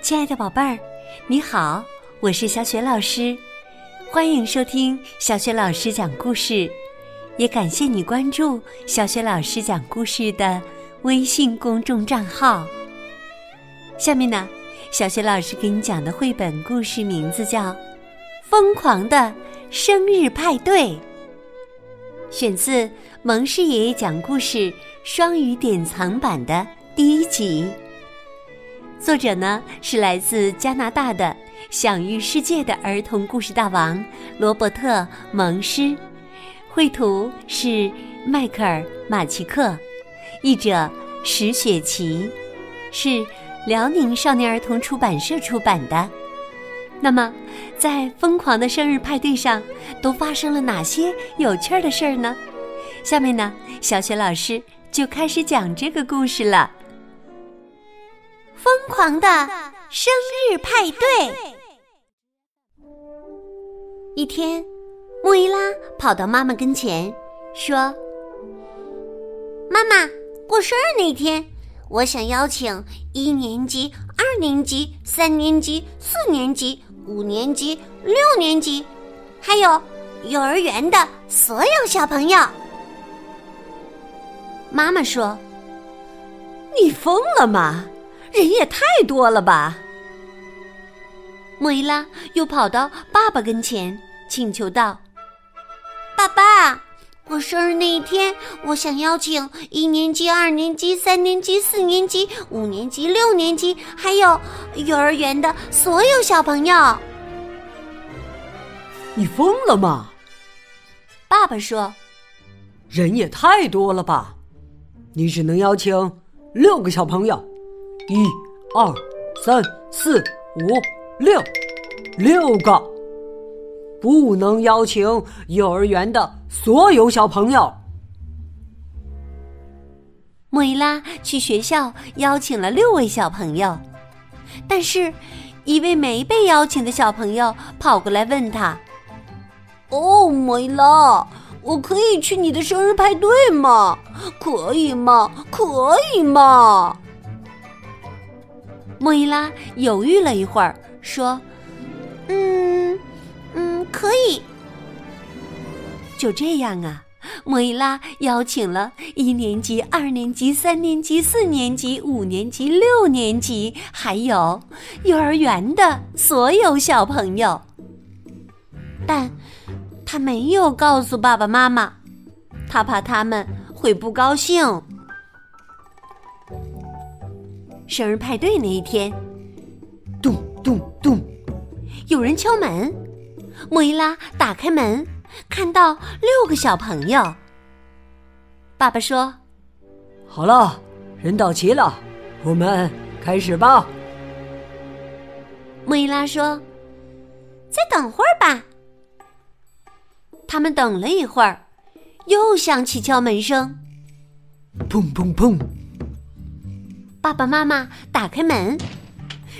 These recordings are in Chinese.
亲爱的宝贝儿，你好，我是小雪老师，欢迎收听小雪老师讲故事，也感谢你关注小雪老师讲故事的微信公众账号。下面呢，小雪老师给你讲的绘本故事名字叫《疯狂的生日派对》，选自蒙氏爷爷讲故事双语典藏版的第一集。作者呢是来自加拿大的享誉世界的儿童故事大王罗伯特·蒙施，绘图是迈克尔·马奇克，译者石雪琪，是辽宁少年儿童出版社出版的。那么，在疯狂的生日派对上都发生了哪些有趣的事儿呢？下面呢，小雪老师就开始讲这个故事了。疯狂的生日派对。一天，莫伊拉跑到妈妈跟前，说：“妈妈，过生日那天，我想邀请一年级、二年级、三年级、四年级、五年级、六年级，还有幼儿园的所有小朋友。”妈妈说：“你疯了吗？”人也太多了吧！莫伊拉又跑到爸爸跟前，请求道：“爸爸，过生日那一天，我想邀请一年级、二年级、三年级、四年级、五年级、六年级，还有幼儿园的所有小朋友。”你疯了吗？爸爸说：“人也太多了吧！你只能邀请六个小朋友。”一、二、三、四、五、六，六个，不能邀请幼儿园的所有小朋友。莫伊拉去学校邀请了六位小朋友，但是，一位没被邀请的小朋友跑过来问他：“哦，莫伊拉，我可以去你的生日派对吗？可以吗？可以吗？”莫伊拉犹豫了一会儿，说：“嗯，嗯，可以。”就这样啊，莫伊拉邀请了一年级、二年级、三年级、四年级、五年级、六年级，还有幼儿园的所有小朋友，但他没有告诉爸爸妈妈，他怕他们会不高兴。生日派对那一天，咚咚咚，有人敲门。莫伊拉打开门，看到六个小朋友。爸爸说：“好了，人到齐了，我们开始吧。”莫伊拉说：“再等会儿吧。”他们等了一会儿，又响起敲门声，砰砰砰。爸爸妈妈打开门，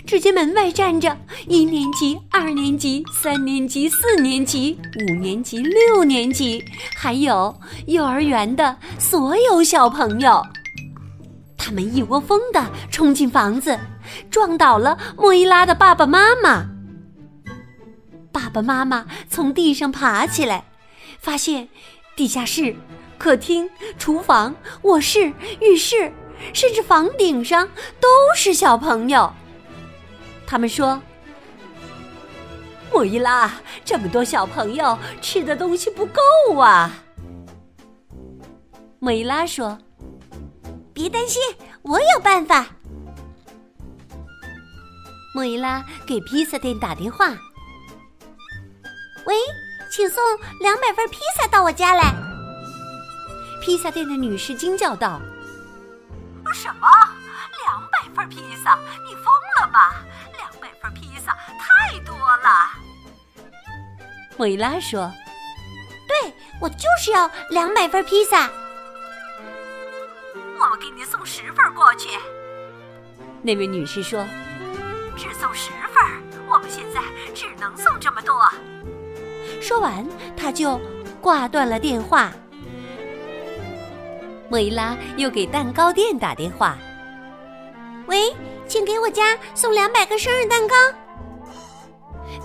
只见门外站着一年级、二年级、三年级、四年级、五年级、六年级，还有幼儿园的所有小朋友。他们一窝蜂的冲进房子，撞倒了莫伊拉的爸爸妈妈。爸爸妈妈从地上爬起来，发现地下室、客厅、厨房、卧室、浴室。甚至房顶上都是小朋友。他们说：“莫伊拉，这么多小朋友吃的东西不够啊。”莫伊拉说：“别担心，我有办法。”莫伊拉给披萨店打电话：“喂，请送两百份披萨到我家来。”披萨店的女士惊叫道。什么？两百份披萨？你疯了吧？两百份披萨太多了。莫伊拉说：“对，我就是要两百份披萨。”我们给你送十份过去。那位女士说：“只送十份，我们现在只能送这么多。”说完，她就挂断了电话。莫伊拉又给蛋糕店打电话：“喂，请给我家送两百个生日蛋糕。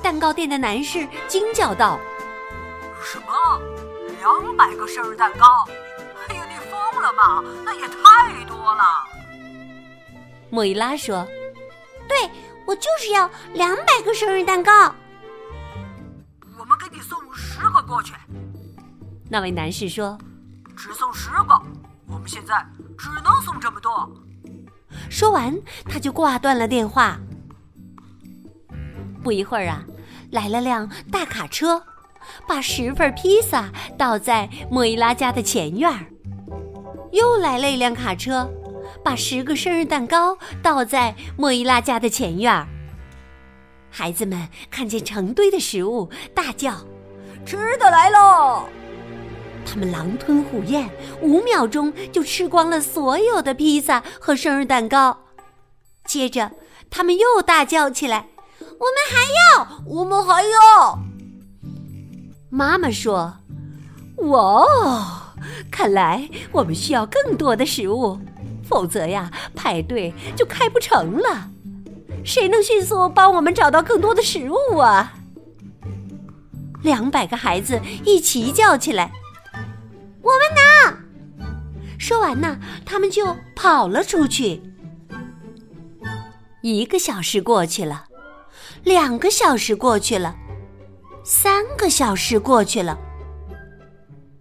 蛋糕店的男士惊叫道：“什么？两百个生日蛋糕？哎呀，你疯了吗？那也太多了！”莫伊拉说：“对，我就是要两百个生日蛋糕。我们给你送十个过去。”那位男士说：“只送十个，我们现在只能送这么多。”说完，他就挂断了电话。不一会儿啊，来了辆大卡车，把十份披萨倒在莫伊拉家的前院儿。又来了一辆卡车，把十个生日蛋糕倒在莫伊拉家的前院儿。孩子们看见成堆的食物，大叫：“吃的来喽！”他们狼吞虎咽，五秒钟就吃光了所有的披萨和生日蛋糕。接着，他们又大叫起来：“我们还要，我们还要！”妈妈说：“哇哦，看来我们需要更多的食物，否则呀，派对就开不成了。谁能迅速帮我们找到更多的食物啊？”两百个孩子一起叫起来。我们拿。说完呢，他们就跑了出去。一个小时过去了，两个小时过去了，三个小时过去了。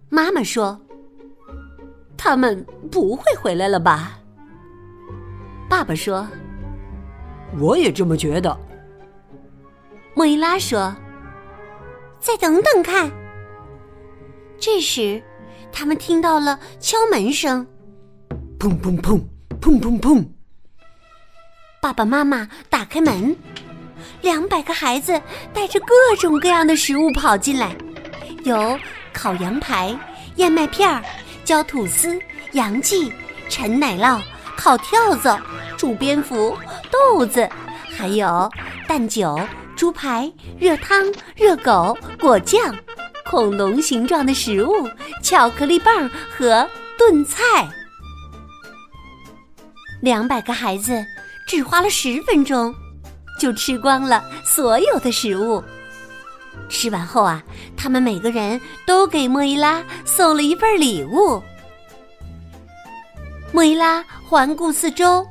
妈妈说：“他们不会回来了吧？”爸爸说：“我也这么觉得。”莫伊拉说：“再等等看。”这时。他们听到了敲门声，砰砰砰，砰砰砰。爸爸妈妈打开门，两百个孩子带着各种各样的食物跑进来，有烤羊排、燕麦片儿、焦吐司、洋记、陈奶酪、烤跳蚤、煮蝙蝠、豆子，还有蛋酒、猪排、热汤、热狗、果酱。恐龙形状的食物，巧克力棒和炖菜。两百个孩子只花了十分钟，就吃光了所有的食物。吃完后啊，他们每个人都给莫伊拉送了一份礼物。莫伊拉环顾四周，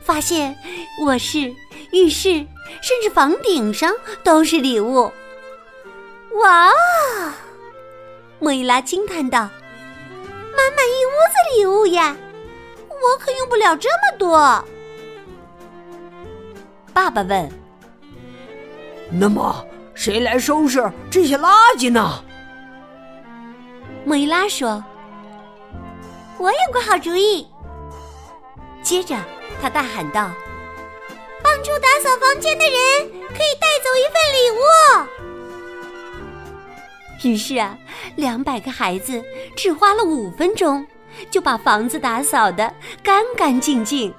发现卧室、浴室，甚至房顶上都是礼物。哇哦！莫伊拉惊叹道：“满满一屋子礼物呀！我可用不了这么多。”爸爸问：“那么谁来收拾这些垃圾呢？”莫伊拉说：“我有个好主意。”接着他大喊道：“帮助打扫房间的人可以带走于是啊，两百个孩子只花了五分钟，就把房子打扫得干干净净。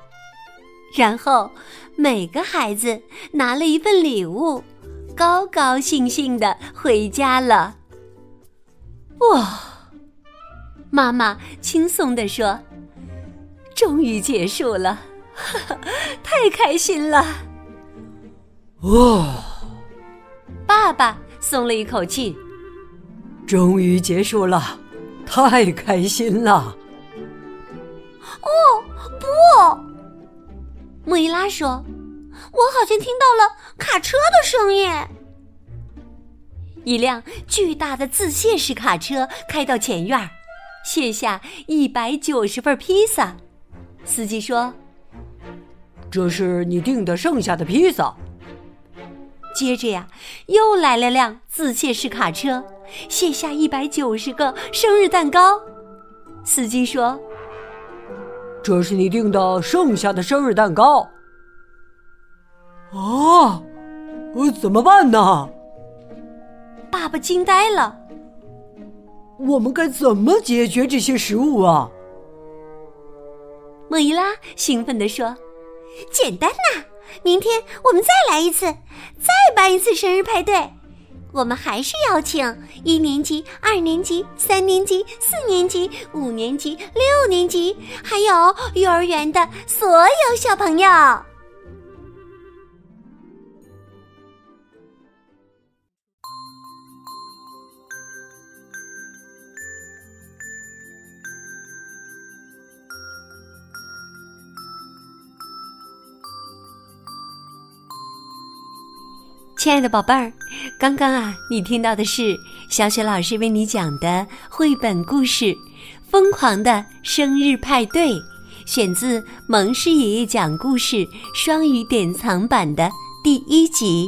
然后每个孩子拿了一份礼物，高高兴兴的回家了。哇！妈妈轻松地说：“终于结束了，太开心了。”哇！爸爸松了一口气。终于结束了，太开心了！哦，不，莫伊拉说：“我好像听到了卡车的声音。”一辆巨大的自卸式卡车开到前院，卸下一百九十份披萨。司机说：“这是你订的剩下的披萨。”接着呀，又来了辆自卸式卡车，卸下一百九十个生日蛋糕。司机说：“这是你订的剩下的生日蛋糕。”啊，呃，怎么办呢？爸爸惊呆了。我们该怎么解决这些食物啊？莫伊拉兴奋地说：“简单呐！”明天我们再来一次，再办一次生日派对。我们还是邀请一年级、二年级、三年级、四年级、五年级、六年级，还有幼儿园的所有小朋友。亲爱的宝贝儿，刚刚啊，你听到的是小雪老师为你讲的绘本故事《疯狂的生日派对》，选自蒙氏爷爷讲故事双语典藏版的第一集。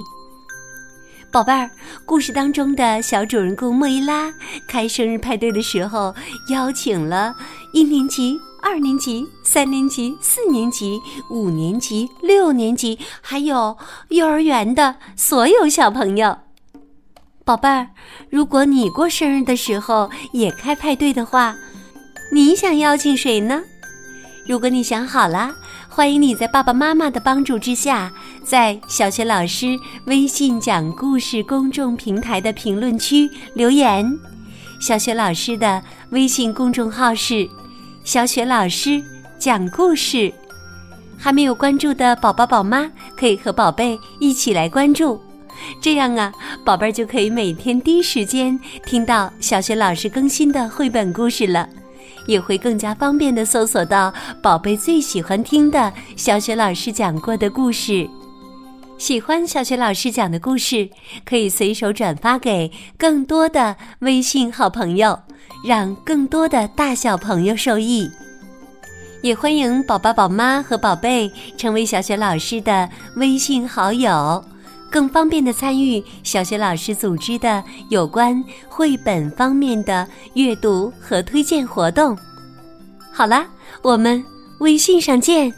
宝贝儿，故事当中的小主人公莫伊拉开生日派对的时候，邀请了一年级。二年级、三年级、四年级、五年级、六年级，还有幼儿园的所有小朋友，宝贝儿，如果你过生日的时候也开派对的话，你想邀请谁呢？如果你想好了，欢迎你在爸爸妈妈的帮助之下，在小学老师微信讲故事公众平台的评论区留言。小学老师的微信公众号是。小雪老师讲故事，还没有关注的宝宝宝妈可以和宝贝一起来关注，这样啊，宝贝儿就可以每天第一时间听到小雪老师更新的绘本故事了，也会更加方便的搜索到宝贝最喜欢听的小雪老师讲过的故事。喜欢小雪老师讲的故事，可以随手转发给更多的微信好朋友。让更多的大小朋友受益，也欢迎宝宝、宝妈和宝贝成为小雪老师的微信好友，更方便的参与小雪老师组织的有关绘本方面的阅读和推荐活动。好了，我们微信上见。